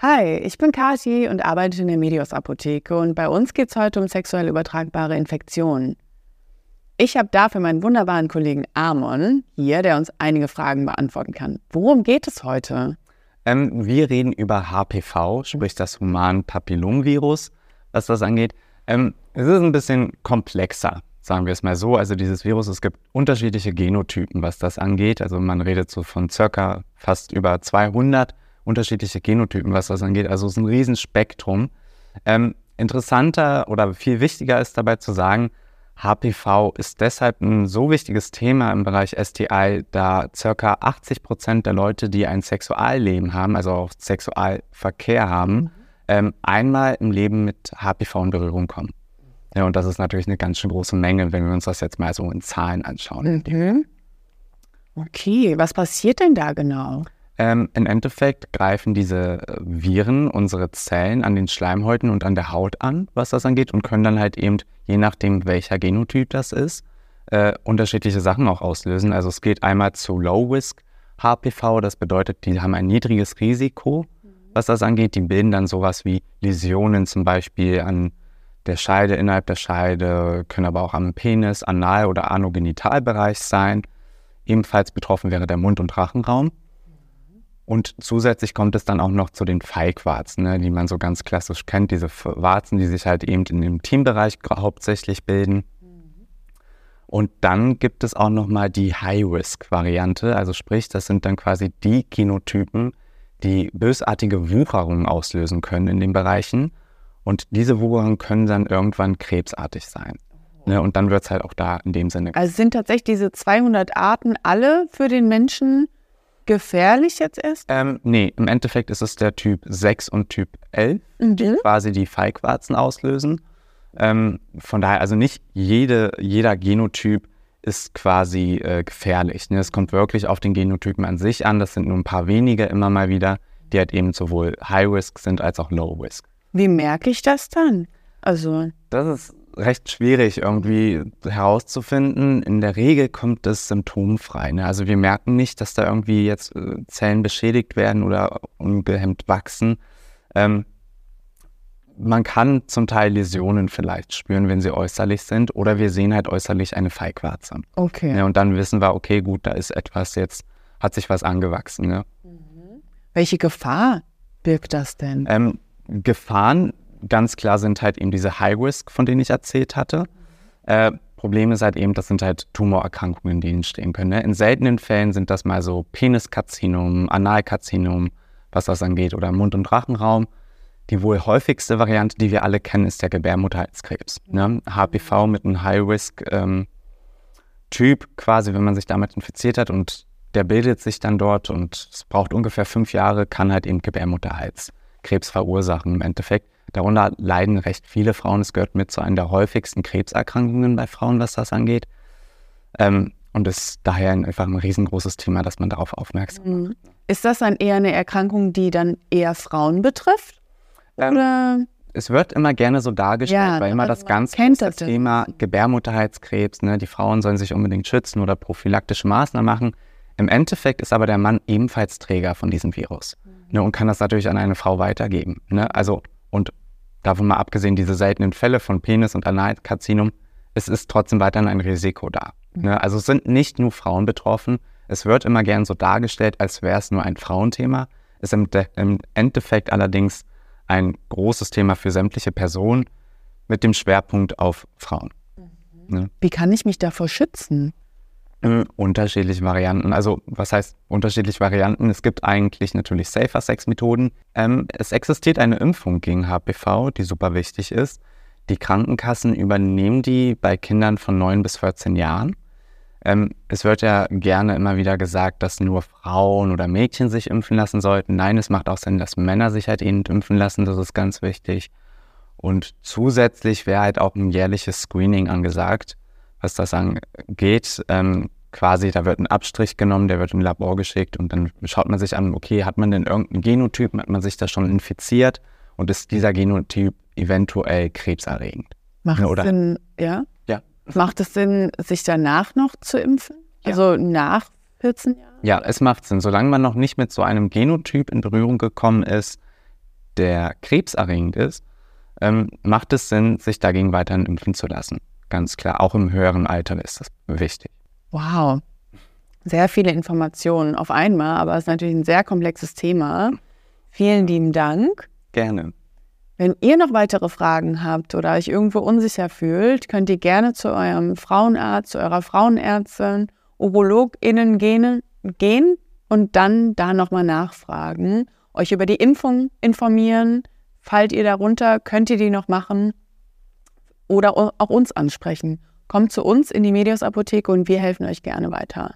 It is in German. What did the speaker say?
Hi, ich bin Kathi und arbeite in der Medios Apotheke und bei uns geht es heute um sexuell übertragbare Infektionen. Ich habe dafür meinen wunderbaren Kollegen Amon hier, der uns einige Fragen beantworten kann. Worum geht es heute? Ähm, wir reden über HPV, sprich das Human-Papillomvirus, was das angeht. Ähm, es ist ein bisschen komplexer, sagen wir es mal so. Also dieses Virus, es gibt unterschiedliche Genotypen, was das angeht. Also man redet so von circa fast über 200 unterschiedliche Genotypen, was das angeht. Also es ist ein Riesenspektrum. Ähm, interessanter oder viel wichtiger ist dabei zu sagen, HPV ist deshalb ein so wichtiges Thema im Bereich STI, da circa 80 Prozent der Leute, die ein Sexualleben haben, also auch Sexualverkehr haben, mhm. ähm, einmal im Leben mit HPV in Berührung kommen. Ja, und das ist natürlich eine ganz schön große Menge, wenn wir uns das jetzt mal so in Zahlen anschauen. Mhm. Okay, was passiert denn da genau? Ähm, Im Endeffekt greifen diese äh, Viren unsere Zellen an den Schleimhäuten und an der Haut an, was das angeht, und können dann halt eben, je nachdem welcher Genotyp das ist, äh, unterschiedliche Sachen auch auslösen. Also es geht einmal zu Low-Risk HPV, das bedeutet, die haben ein niedriges Risiko, was das angeht. Die bilden dann sowas wie Läsionen zum Beispiel an der Scheide, innerhalb der Scheide, können aber auch am Penis, Anal- oder Anogenitalbereich sein. Ebenfalls betroffen wäre der Mund- und Rachenraum. Und zusätzlich kommt es dann auch noch zu den Feigwarzen, ne, die man so ganz klassisch kennt, diese Warzen, die sich halt eben in dem Teambereich hauptsächlich bilden. Und dann gibt es auch nochmal die High-Risk-Variante, also sprich, das sind dann quasi die Genotypen, die bösartige Wucherungen auslösen können in den Bereichen. Und diese Wucherungen können dann irgendwann krebsartig sein. Ne, und dann wird es halt auch da in dem Sinne. Also sind tatsächlich diese 200 Arten alle für den Menschen gefährlich jetzt ist? Ähm, nee, im Endeffekt ist es der Typ 6 und Typ 11, mhm. die quasi die Feigwarzen auslösen. Ähm, von daher, also nicht jede, jeder Genotyp ist quasi äh, gefährlich. Ne? Es kommt wirklich auf den Genotypen an sich an. Das sind nur ein paar wenige immer mal wieder, die halt eben sowohl High-Risk sind als auch Low-Risk. Wie merke ich das dann? Also. Das ist recht schwierig irgendwie herauszufinden. In der Regel kommt es symptomfrei. Ne? Also wir merken nicht, dass da irgendwie jetzt äh, Zellen beschädigt werden oder ungehemmt wachsen. Ähm, man kann zum Teil Läsionen vielleicht spüren, wenn sie äußerlich sind, oder wir sehen halt äußerlich eine Feigwarze. Okay. Ja, und dann wissen wir, okay, gut, da ist etwas jetzt, hat sich was angewachsen. Ne? Mhm. Welche Gefahr birgt das denn? Ähm, Gefahren ganz klar sind halt eben diese High Risk, von denen ich erzählt hatte. Äh, Problem ist halt eben, das sind halt Tumorerkrankungen, die entstehen können. Ne? In seltenen Fällen sind das mal so Peniskarzinom, Analkarzinom, was das angeht, oder Mund- und Rachenraum. Die wohl häufigste Variante, die wir alle kennen, ist der Gebärmutterhalskrebs. Ne? HPV mit einem High-Risk-Typ, ähm, quasi, wenn man sich damit infiziert hat und der bildet sich dann dort und es braucht ungefähr fünf Jahre, kann halt eben Gebärmutterhalskrebs verursachen im Endeffekt. Darunter leiden recht viele Frauen. Es gehört mit zu einer der häufigsten Krebserkrankungen bei Frauen, was das angeht. Ähm, und ist daher einfach ein riesengroßes Thema, dass man darauf aufmerksam mhm. macht. Ist das dann eher eine Erkrankung, die dann eher Frauen betrifft? Ähm, Oder? Es wird immer gerne so dargestellt, ja, weil immer also das ganz kennt das Thema Gebärmutterhalskrebs, ne, die Frauen sollen sich unbedingt schützen oder prophylaktische Maßnahmen machen. Im Endeffekt ist aber der Mann ebenfalls Träger von diesem Virus mhm. ne, und kann das natürlich an eine Frau weitergeben. Ne? Also und davon mal abgesehen, diese seltenen Fälle von Penis- und Analkarzinom, es ist trotzdem weiterhin ein Risiko da. Mhm. Ne? Also es sind nicht nur Frauen betroffen. Es wird immer gern so dargestellt, als wäre es nur ein Frauenthema. Es ist im, Endeffekt allerdings ein großes Thema für sämtliche Personen mit dem Schwerpunkt auf Frauen. Mhm. Ne? Wie kann ich mich davor schützen? Unterschiedliche Varianten. Also, was heißt unterschiedliche Varianten? Es gibt eigentlich natürlich Safer Sex Methoden. Ähm, es existiert eine Impfung gegen HPV, die super wichtig ist. Die Krankenkassen übernehmen die bei Kindern von 9 bis 14 Jahren. Ähm, es wird ja gerne immer wieder gesagt, dass nur Frauen oder Mädchen sich impfen lassen sollten. Nein, es macht auch Sinn, dass Männer sich halt eben impfen lassen. Das ist ganz wichtig. Und zusätzlich wäre halt auch ein jährliches Screening angesagt was das angeht. Ähm, quasi, da wird ein Abstrich genommen, der wird im Labor geschickt und dann schaut man sich an, okay, hat man denn irgendeinen Genotyp, hat man sich da schon infiziert und ist dieser Genotyp eventuell krebserregend? Macht es Sinn, ja? Ja. Macht es Sinn, sich danach noch zu impfen? Ja. Also nach 14 Jahren? Ja, es macht Sinn. Solange man noch nicht mit so einem Genotyp in Berührung gekommen ist, der krebserregend ist, ähm, macht es Sinn, sich dagegen weiterhin impfen zu lassen. Ganz klar, auch im höheren Alter ist das wichtig. Wow, sehr viele Informationen auf einmal, aber es ist natürlich ein sehr komplexes Thema. Vielen lieben Dank. Gerne. Wenn ihr noch weitere Fragen habt oder euch irgendwo unsicher fühlt, könnt ihr gerne zu eurem Frauenarzt, zu eurer Frauenärztin, UrologInnen gehen, gehen und dann da nochmal nachfragen, euch über die Impfung informieren. Fallt ihr darunter, könnt ihr die noch machen oder auch uns ansprechen. Kommt zu uns in die Medios Apotheke und wir helfen euch gerne weiter.